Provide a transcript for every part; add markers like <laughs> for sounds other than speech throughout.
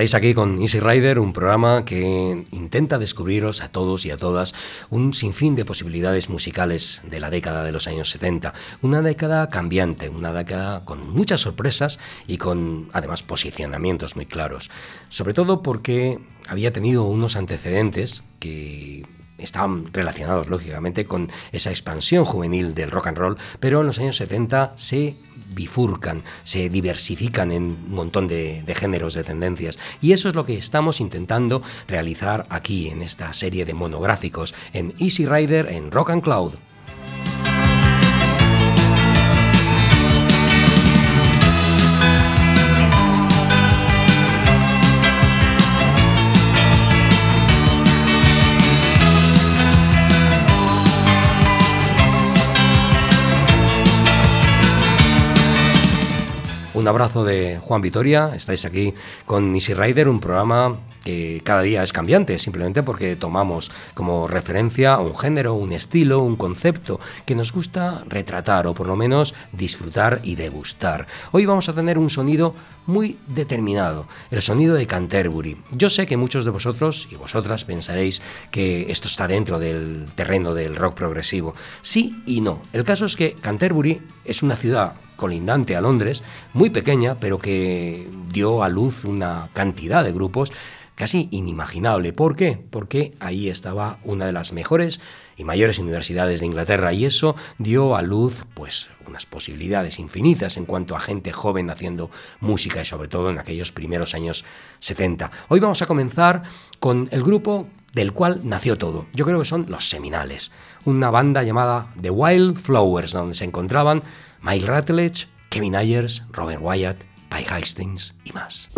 Estáis aquí con Easy Rider, un programa que intenta descubriros a todos y a todas un sinfín de posibilidades musicales de la década de los años 70. Una década cambiante, una década con muchas sorpresas y con además posicionamientos muy claros. Sobre todo porque había tenido unos antecedentes que estaban relacionados lógicamente con esa expansión juvenil del rock and roll, pero en los años 70 se bifurcan, se diversifican en un montón de, de, géneros, de tendencias. Y eso es lo que estamos intentando realizar aquí en esta serie de monográficos en Easy Rider en Rock and Cloud. Un abrazo de Juan Vitoria, estáis aquí con Easy Rider, un programa que cada día es cambiante, simplemente porque tomamos como referencia un género, un estilo, un concepto que nos gusta retratar o por lo menos disfrutar y degustar. Hoy vamos a tener un sonido muy determinado, el sonido de Canterbury. Yo sé que muchos de vosotros y vosotras pensaréis que esto está dentro del terreno del rock progresivo. Sí y no. El caso es que Canterbury es una ciudad colindante a Londres, muy pequeña, pero que dio a luz una cantidad de grupos casi inimaginable. ¿Por qué? Porque ahí estaba una de las mejores y mayores universidades de Inglaterra y eso dio a luz pues unas posibilidades infinitas en cuanto a gente joven haciendo música y sobre todo en aquellos primeros años 70. Hoy vamos a comenzar con el grupo del cual nació todo. Yo creo que son los Seminales, una banda llamada The Wild Flowers donde se encontraban Mike Rutledge, Kevin Ayers, Robert Wyatt, Pi Hastings y más.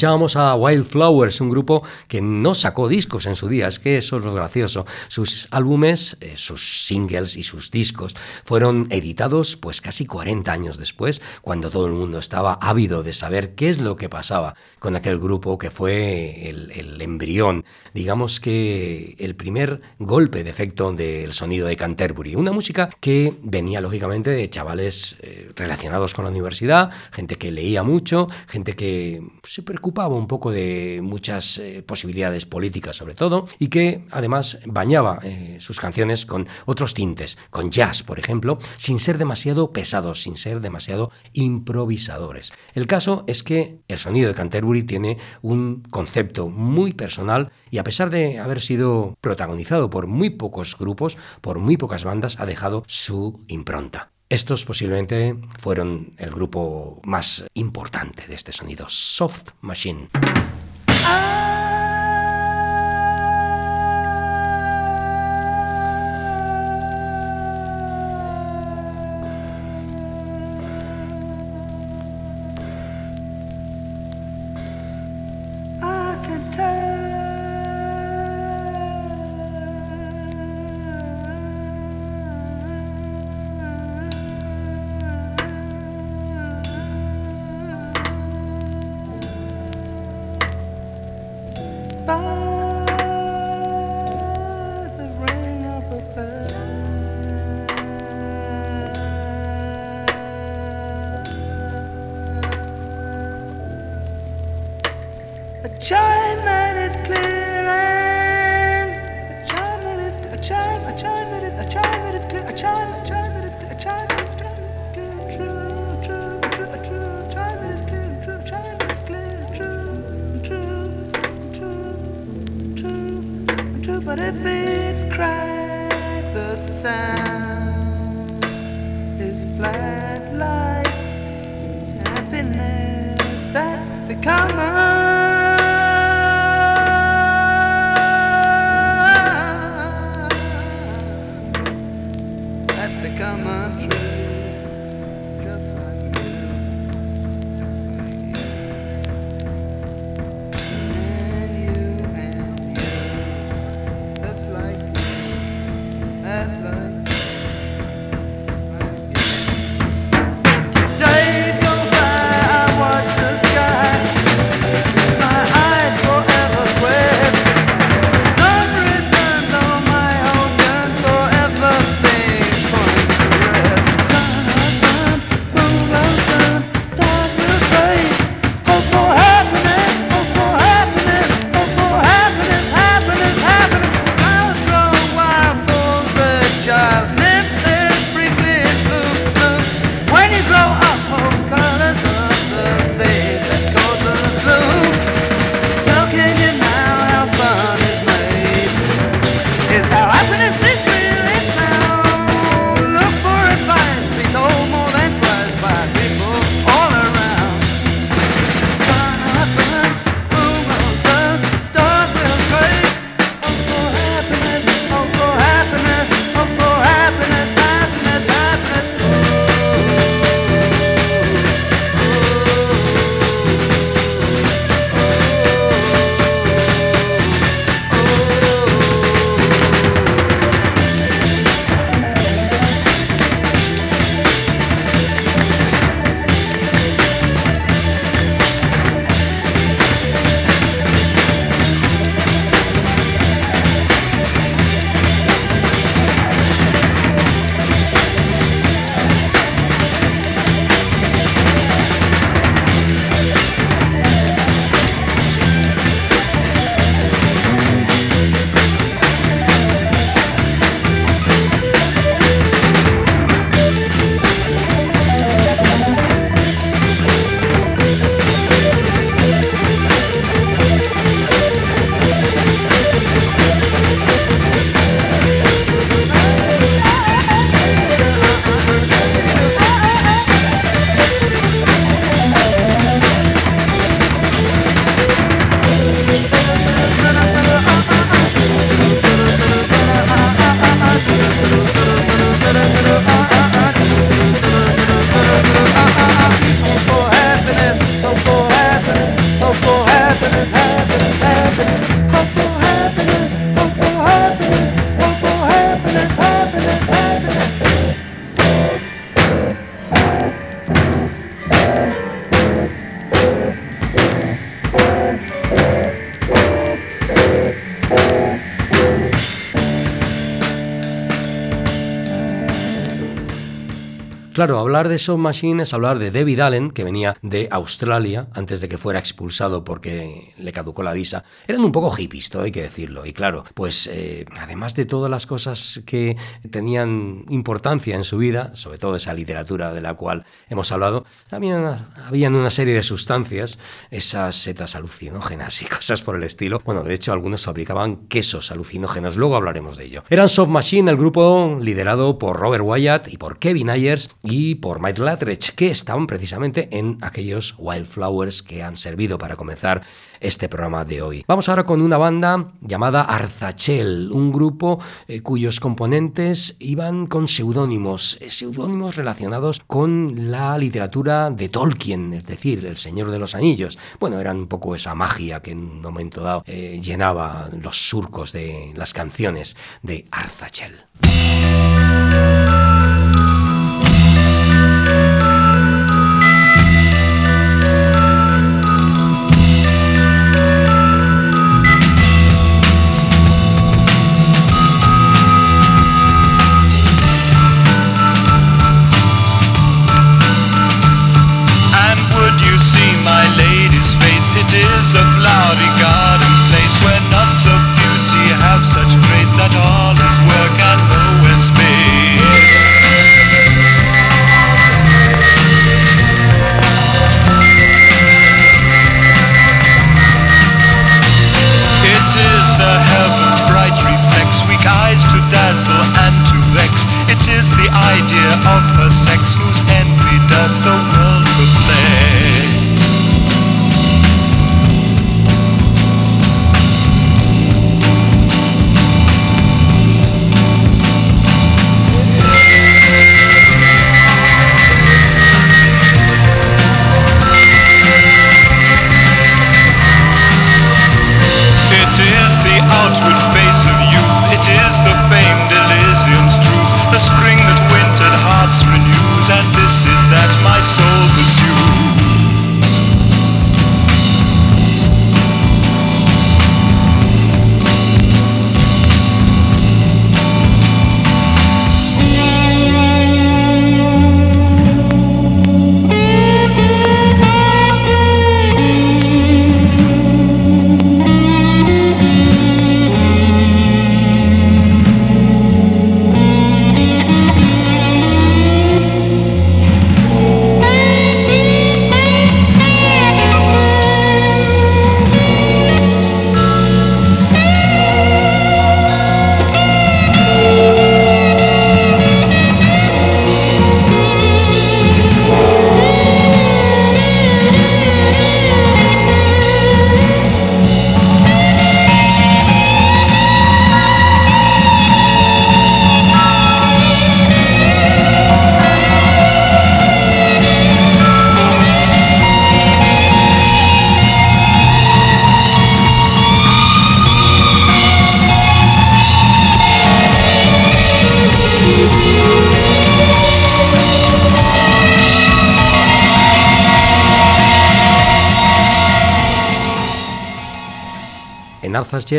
Escuchábamos a Wildflowers, un grupo que no sacó discos en su día, es que eso es lo gracioso. Sus álbumes, eh, sus singles y sus discos fueron editados pues casi 40 años después, cuando todo el mundo estaba ávido de saber qué es lo que pasaba con aquel grupo que fue el, el embrión, digamos que el primer golpe de efecto del sonido de Canterbury. Una música que venía lógicamente de chavales eh, relacionados con la universidad, gente que leía mucho, gente que se preocupaba un poco de muchas eh, posibilidades políticas sobre todo, y que además bañaba eh, sus canciones con otros tintes, con jazz, por ejemplo, sin ser demasiado pesados, sin ser demasiado improvisadores. El caso es que el sonido de Canterbury tiene un concepto muy personal y a pesar de haber sido protagonizado por muy pocos grupos, por muy pocas bandas, ha dejado su impronta. Estos posiblemente fueron el grupo más importante de este sonido, Soft Machine. China. Hablar de Soft Machine es hablar de David Allen, que venía de Australia antes de que fuera expulsado porque le caducó la visa. Eran un poco hippies, todo hay que decirlo. Y claro, pues eh, además de todas las cosas que tenían importancia en su vida, sobre todo esa literatura de la cual hemos hablado, también habían una serie de sustancias, esas setas alucinógenas y <laughs> cosas por el estilo. Bueno, de hecho, algunos fabricaban quesos alucinógenos, luego hablaremos de ello. Eran Soft Machine, el grupo liderado por Robert Wyatt y por Kevin Ayers y por Mike Latridge, que estaban precisamente en aquellos Wildflowers que han servido para comenzar este programa de hoy. Vamos ahora con una banda llamada Arzachel, un grupo eh, cuyos componentes iban con seudónimos, eh, seudónimos relacionados con la literatura de Tolkien, es decir, El Señor de los Anillos. Bueno, eran un poco esa magia que en un momento dado eh, llenaba los surcos de las canciones de Arzachel. cloudy garden place where knots of beauty have such grace that all is work and nowhere space. It is the heaven's bright reflex, weak eyes to dazzle and to vex. It is the idea of her sex whose envy does the world.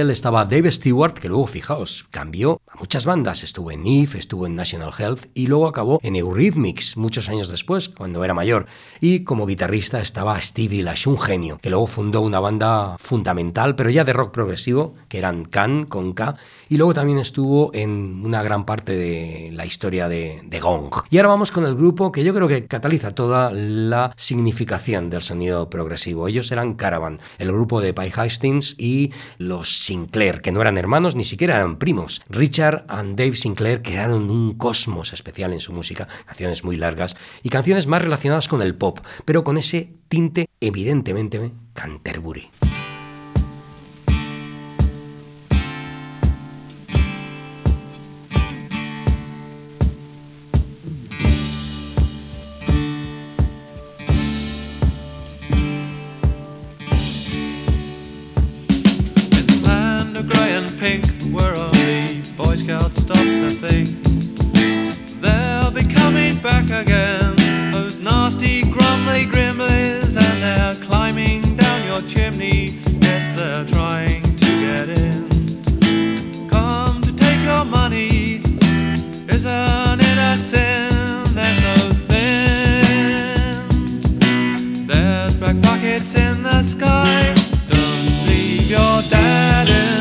Estaba Dave Stewart, que luego, fijaos, cambió muchas bandas. Estuvo en Eve, estuvo en National Health y luego acabó en Eurythmics muchos años después, cuando era mayor. Y como guitarrista estaba Stevie Lash, un genio, que luego fundó una banda fundamental, pero ya de rock progresivo, que eran Can con K, y luego también estuvo en una gran parte de la historia de, de Gong. Y ahora vamos con el grupo que yo creo que cataliza toda la significación del sonido progresivo. Ellos eran Caravan, el grupo de Pi Hastings y los Sinclair, que no eran hermanos, ni siquiera eran primos. Richard and Dave Sinclair crearon un cosmos especial en su música, canciones muy largas y canciones más relacionadas con el pop, pero con ese tinte evidentemente Canterbury. Boy Scouts stopped, I think. They'll be coming back again, those nasty, grumbly gremlins, and they're climbing down your chimney. Yes, they're trying to get in. Come to take your money, isn't it a sin? They're so thin. There's black pockets in the sky. Don't leave your dad in.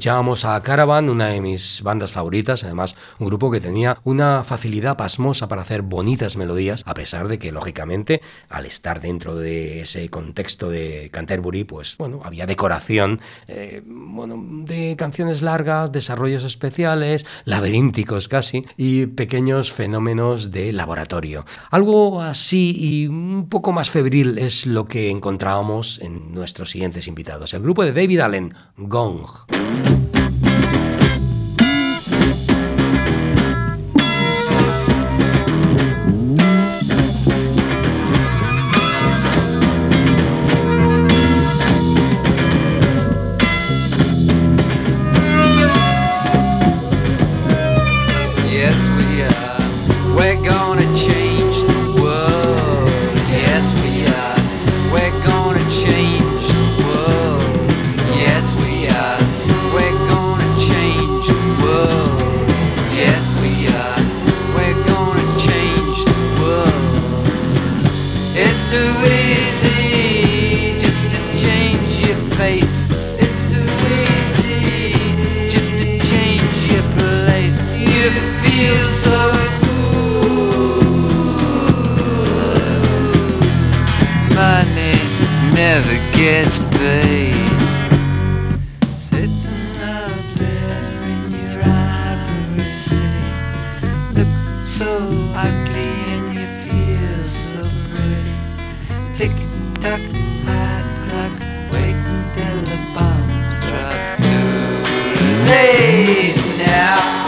Escuchábamos a Caravan, una de mis bandas favoritas, además un grupo que tenía una facilidad pasmosa para hacer bonitas melodías, a pesar de que, lógicamente, al estar dentro de ese contexto de Canterbury, pues bueno, había decoración, eh, bueno, de canciones largas, desarrollos especiales, laberínticos casi, y pequeños fenómenos de laboratorio. Algo así y un poco más febril es lo que encontrábamos en nuestros siguientes invitados. El grupo de David Allen, Gong. now.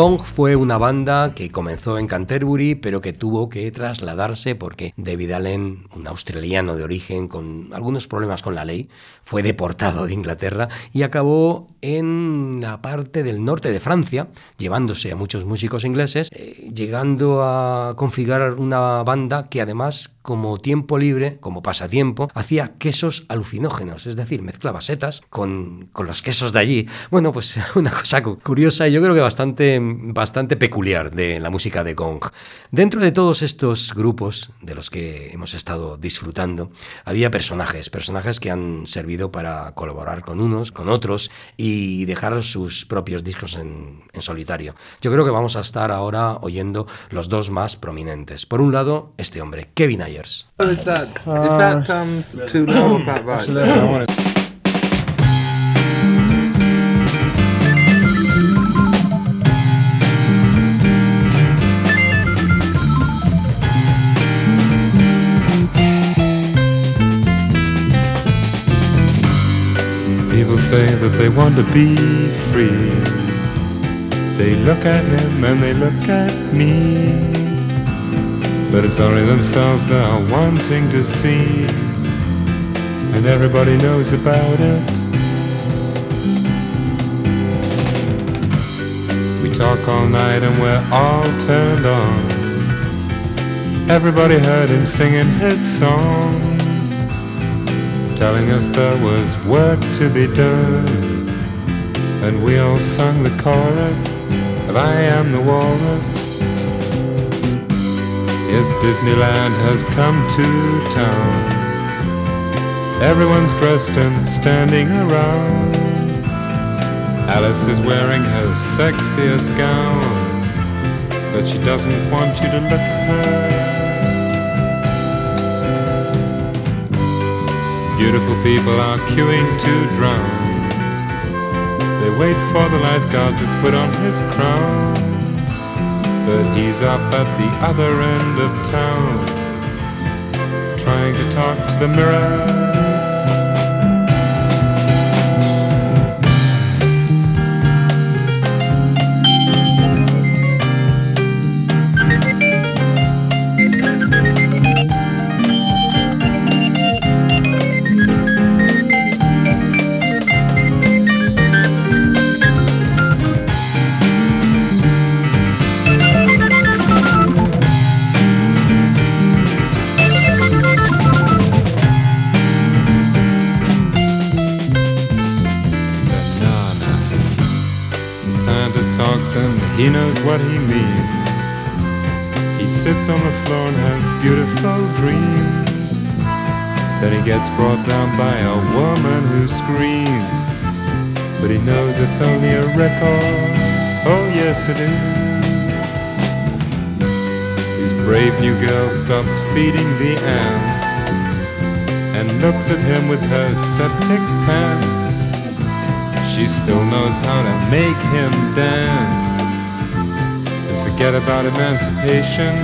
Gong fue una banda que comenzó en Canterbury, pero que tuvo que trasladarse porque David Allen, un australiano de origen con algunos problemas con la ley, fue deportado de Inglaterra y acabó en la parte del norte de Francia, llevándose a muchos músicos ingleses, eh, llegando a configurar una banda que además como tiempo libre, como pasatiempo, hacía quesos alucinógenos, es decir, mezclaba setas con, con los quesos de allí. Bueno, pues <laughs> una cosa curiosa y yo creo que bastante, bastante peculiar de la música de Gong. Dentro de todos estos grupos de los que hemos estado disfrutando, había personajes, personajes que han servido para colaborar con unos, con otros y dejar sus propios discos en, en solitario. Yo creo que vamos a estar ahora oyendo los dos más prominentes. Por un lado, este hombre, Kevin Ayers. Is that, is that um, say that they want to be free. They look at him and they look at me. But it's only themselves they're wanting to see. And everybody knows about it. We talk all night and we're all turned on. Everybody heard him singing his song telling us there was work to be done. And we all sung the chorus of I Am the Walrus. Yes, Disneyland has come to town. Everyone's dressed and standing around. Alice is wearing her sexiest gown, but she doesn't want you to look at her. Beautiful people are queuing to drown. They wait for the lifeguard to put on his crown. But he's up at the other end of town, trying to talk to the mirror. And he knows what he means. He sits on the floor and has beautiful dreams. Then he gets brought down by a woman who screams. But he knows it's only a record. Oh, yes, it is. His brave new girl stops feeding the ants and looks at him with her septic pants. She still knows how to make him dance forget about emancipation,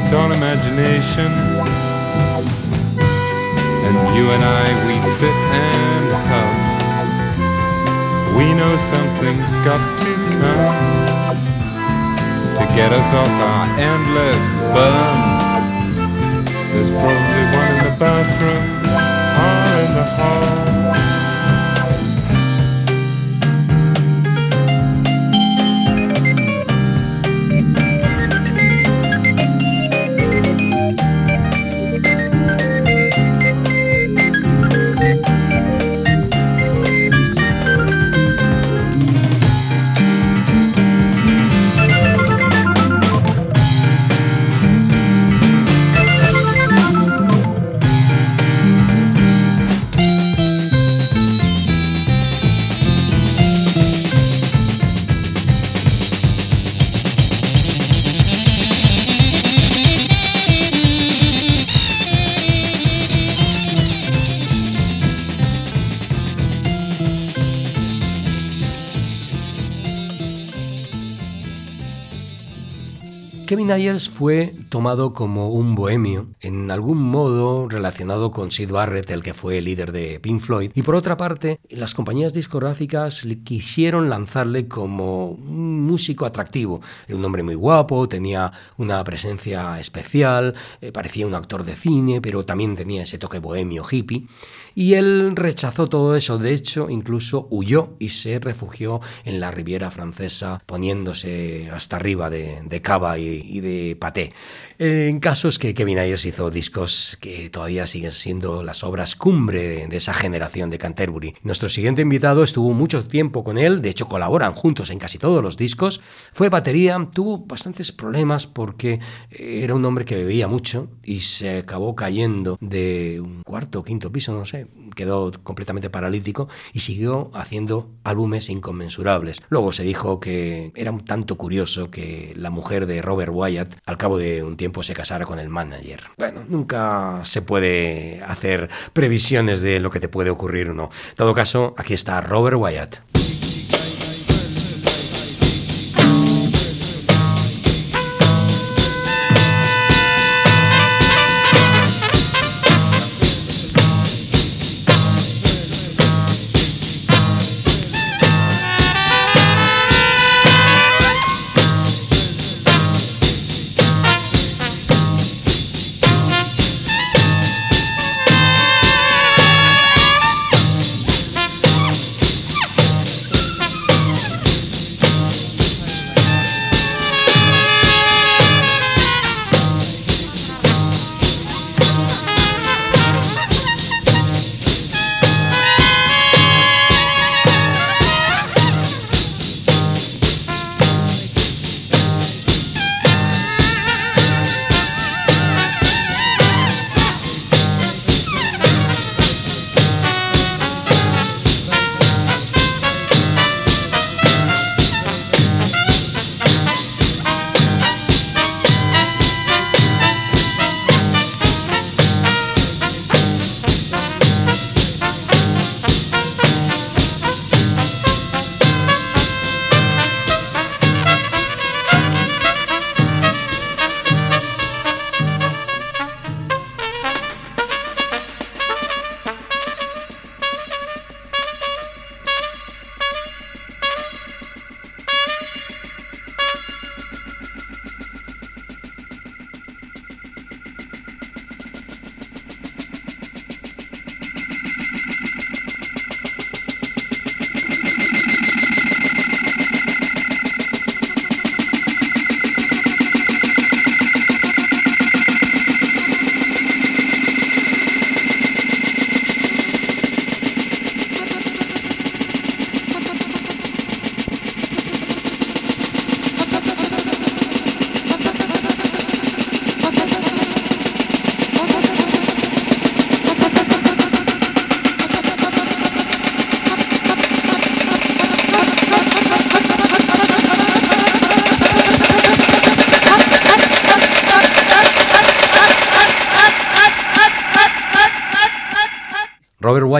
it's all imagination. And you and I, we sit and hum. We know something's got to come to get us off our endless bum. There's probably one in the bathroom or in the hall. Kevin Ayers fue tomado como un bohemio, en algún modo relacionado con Sid Barrett, el que fue el líder de Pink Floyd, y por otra parte, las compañías discográficas le quisieron lanzarle como un músico atractivo. Era un hombre muy guapo, tenía una presencia especial, eh, parecía un actor de cine, pero también tenía ese toque bohemio hippie. Y él rechazó todo eso, de hecho, incluso huyó y se refugió en la Riviera Francesa, poniéndose hasta arriba de, de cava y, de paté. En casos que Kevin Ayers hizo discos que todavía siguen siendo las obras cumbre de esa generación de Canterbury. Nuestro siguiente invitado estuvo mucho tiempo con él, de hecho colaboran juntos en casi todos los discos. Fue batería, tuvo bastantes problemas porque era un hombre que bebía mucho y se acabó cayendo de un cuarto o quinto piso, no sé, quedó completamente paralítico y siguió haciendo álbumes inconmensurables. Luego se dijo que era un tanto curioso que la mujer de Robert Wyatt al cabo de un tiempo se casara con el manager. Bueno, nunca se puede hacer previsiones de lo que te puede ocurrir o no. En todo caso, aquí está Robert Wyatt.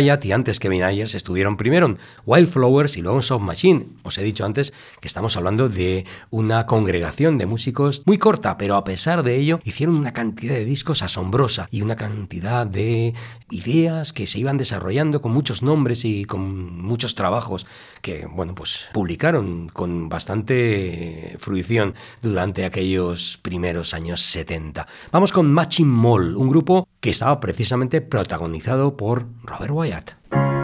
Y antes Kevin Ayers estuvieron primero en Wildflowers y luego en Soft Machine. Os he dicho antes hablando de una congregación de músicos muy corta, pero a pesar de ello hicieron una cantidad de discos asombrosa y una cantidad de ideas que se iban desarrollando con muchos nombres y con muchos trabajos que, bueno, pues publicaron con bastante fruición durante aquellos primeros años 70. Vamos con Matching Mall, un grupo que estaba precisamente protagonizado por Robert Wyatt.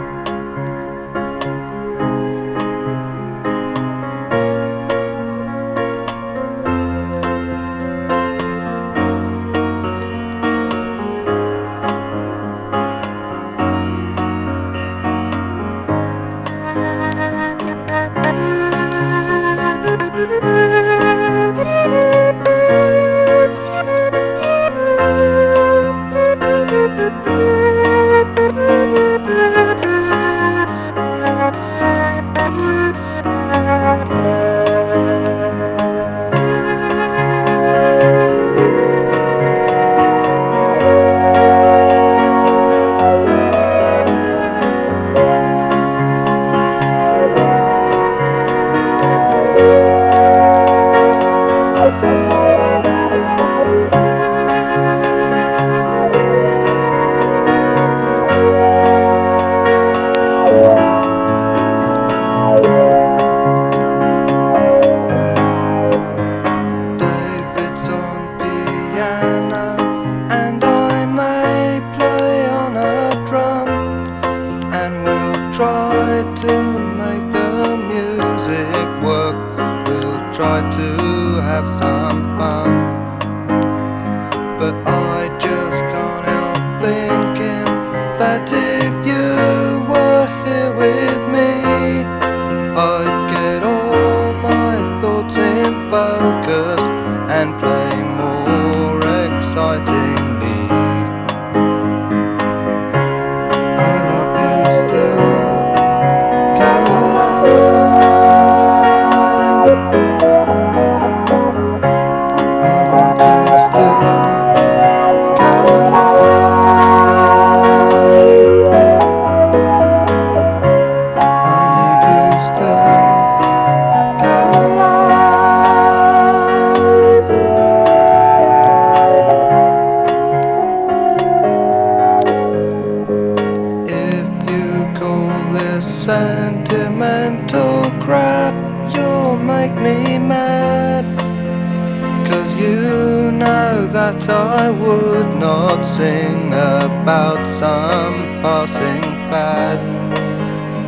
Mad. Cause you know that I would not sing about some passing fad.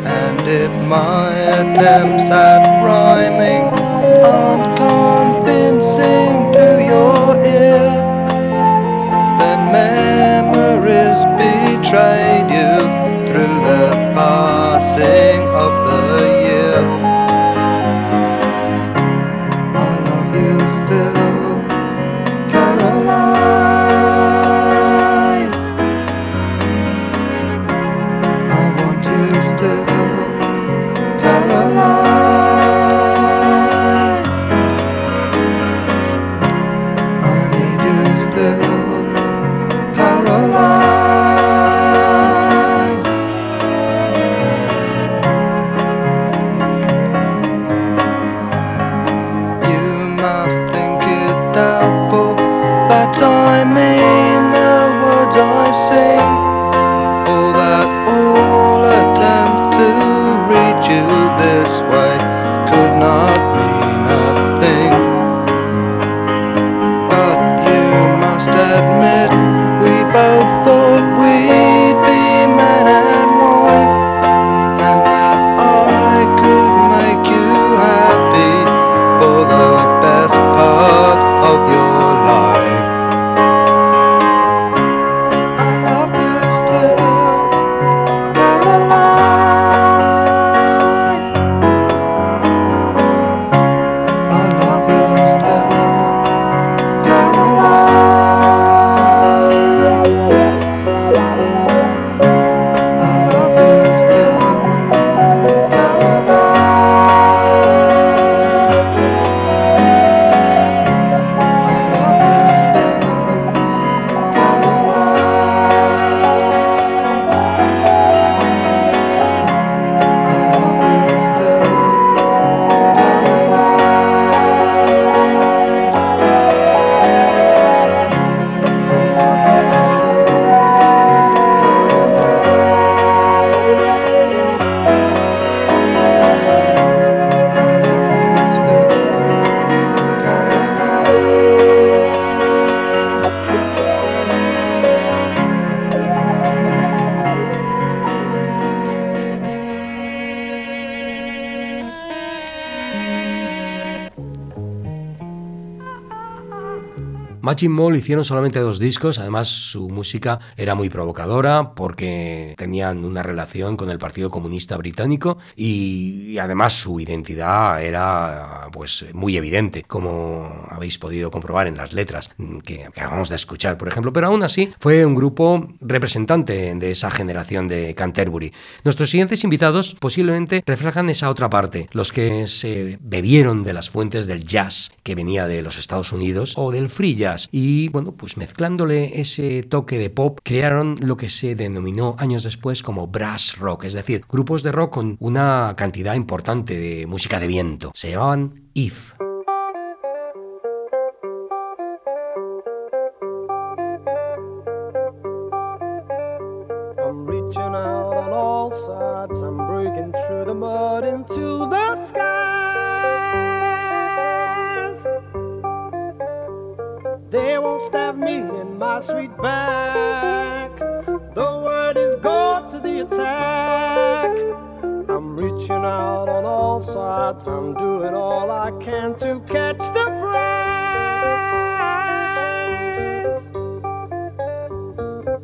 And if my attempts at rhyming aren't convincing to your ear, then memories betrayed you through the passing of Matching Mall hicieron solamente dos discos, además su música era muy provocadora porque tenían una relación con el Partido Comunista Británico y, y además su identidad era pues muy evidente, como habéis podido comprobar en las letras que acabamos de escuchar, por ejemplo, pero aún así fue un grupo representante de esa generación de Canterbury. Nuestros siguientes invitados posiblemente reflejan esa otra parte, los que se bebieron de las fuentes del jazz que venía de los Estados Unidos o del free jazz y bueno, pues mezclándole ese toque de pop crearon lo que se denominó años después como brass rock, es decir, grupos de rock con una cantidad importante de música de viento. Se llamaban If. I'm doing all I can to catch the prize.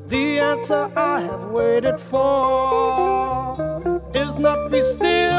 The answer I have waited for is not be still.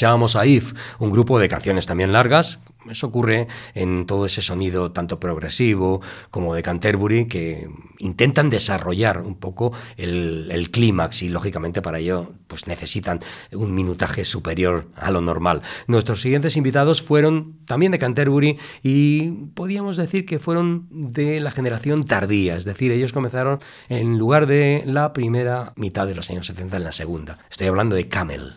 Escuchábamos a If, un grupo de canciones también largas. Eso ocurre en todo ese sonido tanto progresivo como de Canterbury que intentan desarrollar un poco el, clímax y lógicamente para ello pues necesitan un minutaje superior a lo normal. Nuestros siguientes invitados fueron también de Canterbury y podíamos decir que fueron de la generación tardía, es decir, ellos comenzaron en lugar de la primera mitad de los años 70 en la segunda. Estoy hablando de Camel.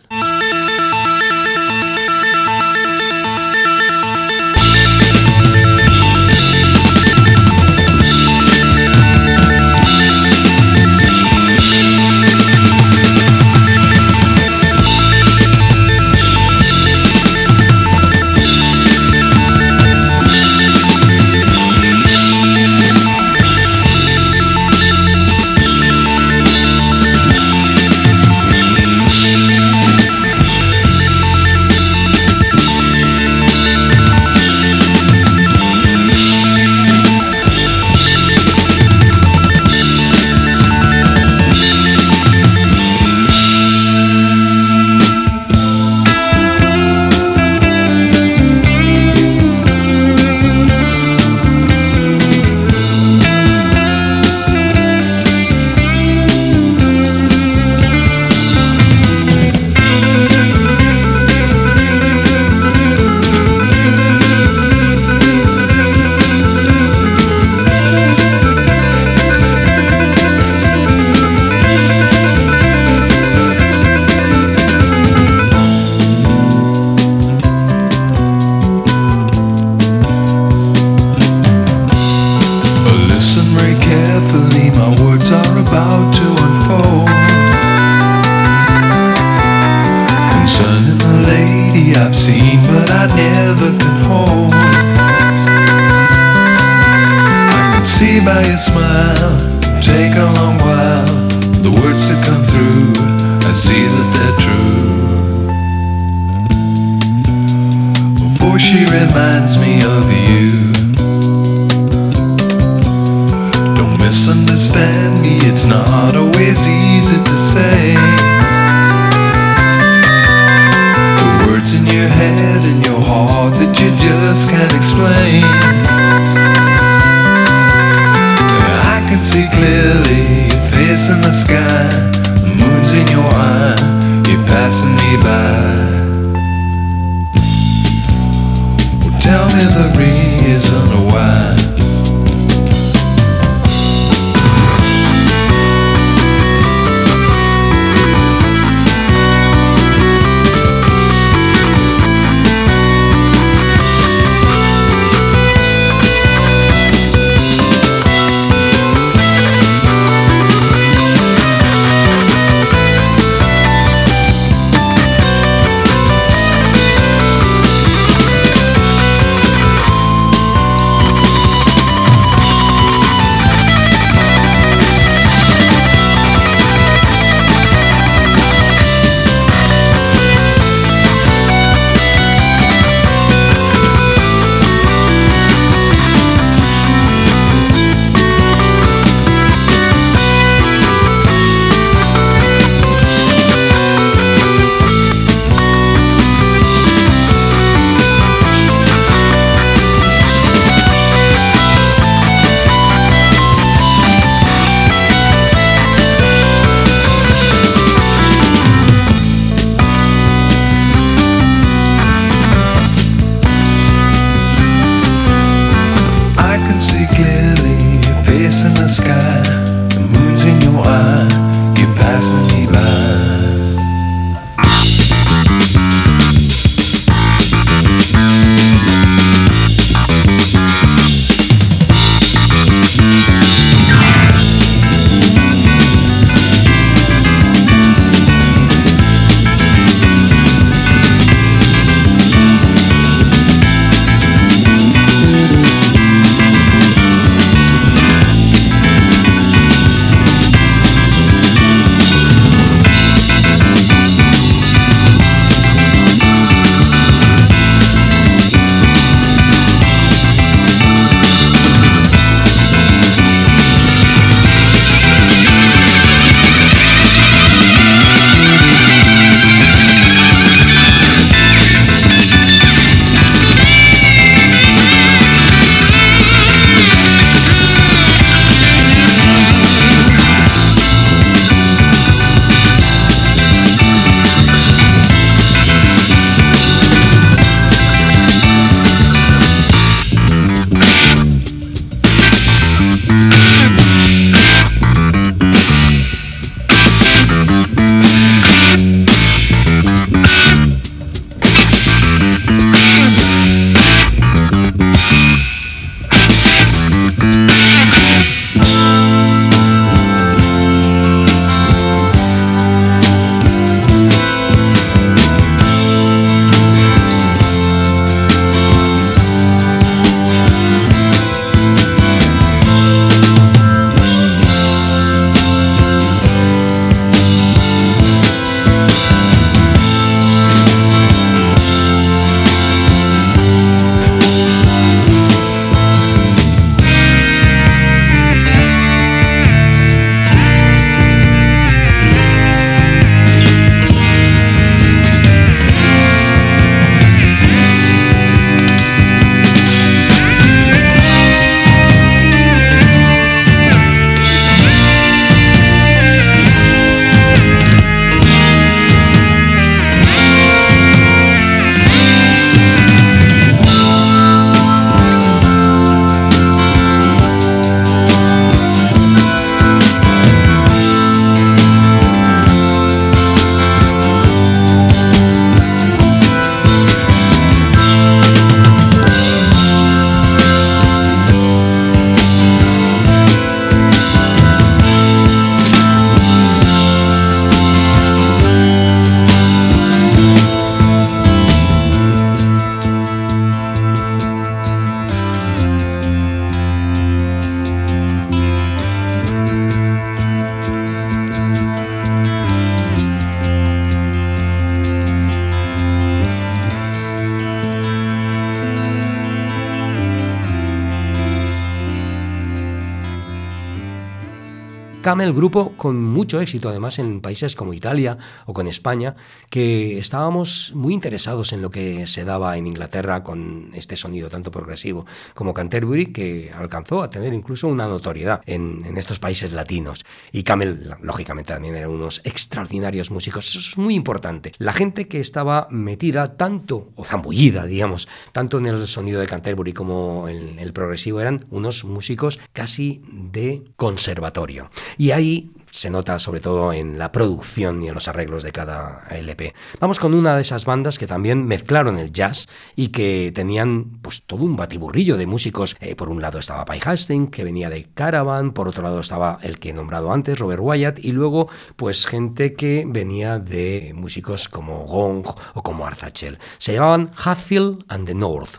Camel, grupo con mucho éxito además en países como Italia o con España, que estábamos muy interesados en lo que se daba en Inglaterra con este sonido tanto progresivo como Canterbury, que alcanzó a tener incluso una notoriedad en estos países latinos. Y Camel, lógicamente, también eran unos extraordinarios músicos. Eso es muy importante. La gente que estaba metida tanto, o zambullida, digamos, tanto en el sonido de Canterbury como en el progresivo, eran unos músicos casi de conservatorio. Y ahí se nota sobre todo en la producción y en los arreglos de cada LP. Vamos con una de esas bandas que también mezclaron el jazz y que tenían pues todo un batiburrillo de músicos. Eh, por un lado estaba Pai Hastings, que venía de Caravan, por otro lado estaba el que he nombrado antes, Robert Wyatt, y luego pues gente que venía de músicos como Gong o como Arzachel. Se llamaban Hatfield and the North.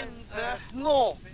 and the North.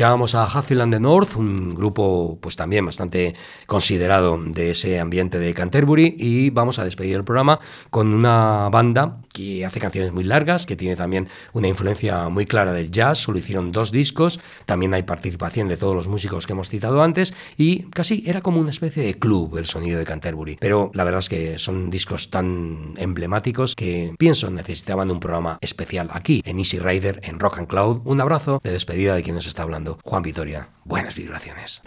Escuchábamos a North, un grupo pues también bastante considerado de ese ambiente de Canterbury y vamos a despedir el programa con una banda hace canciones muy largas, que tiene también una influencia muy clara del jazz, solo hicieron dos discos, también hay participación de todos los músicos que hemos citado antes y casi era como una especie de club el sonido de Canterbury, pero la verdad es que son discos tan emblemáticos que pienso necesitaban un programa especial aquí en Easy Rider en Rock and Cloud. Un abrazo de despedida de quien nos está hablando, Juan Vitoria. Buenas vibraciones.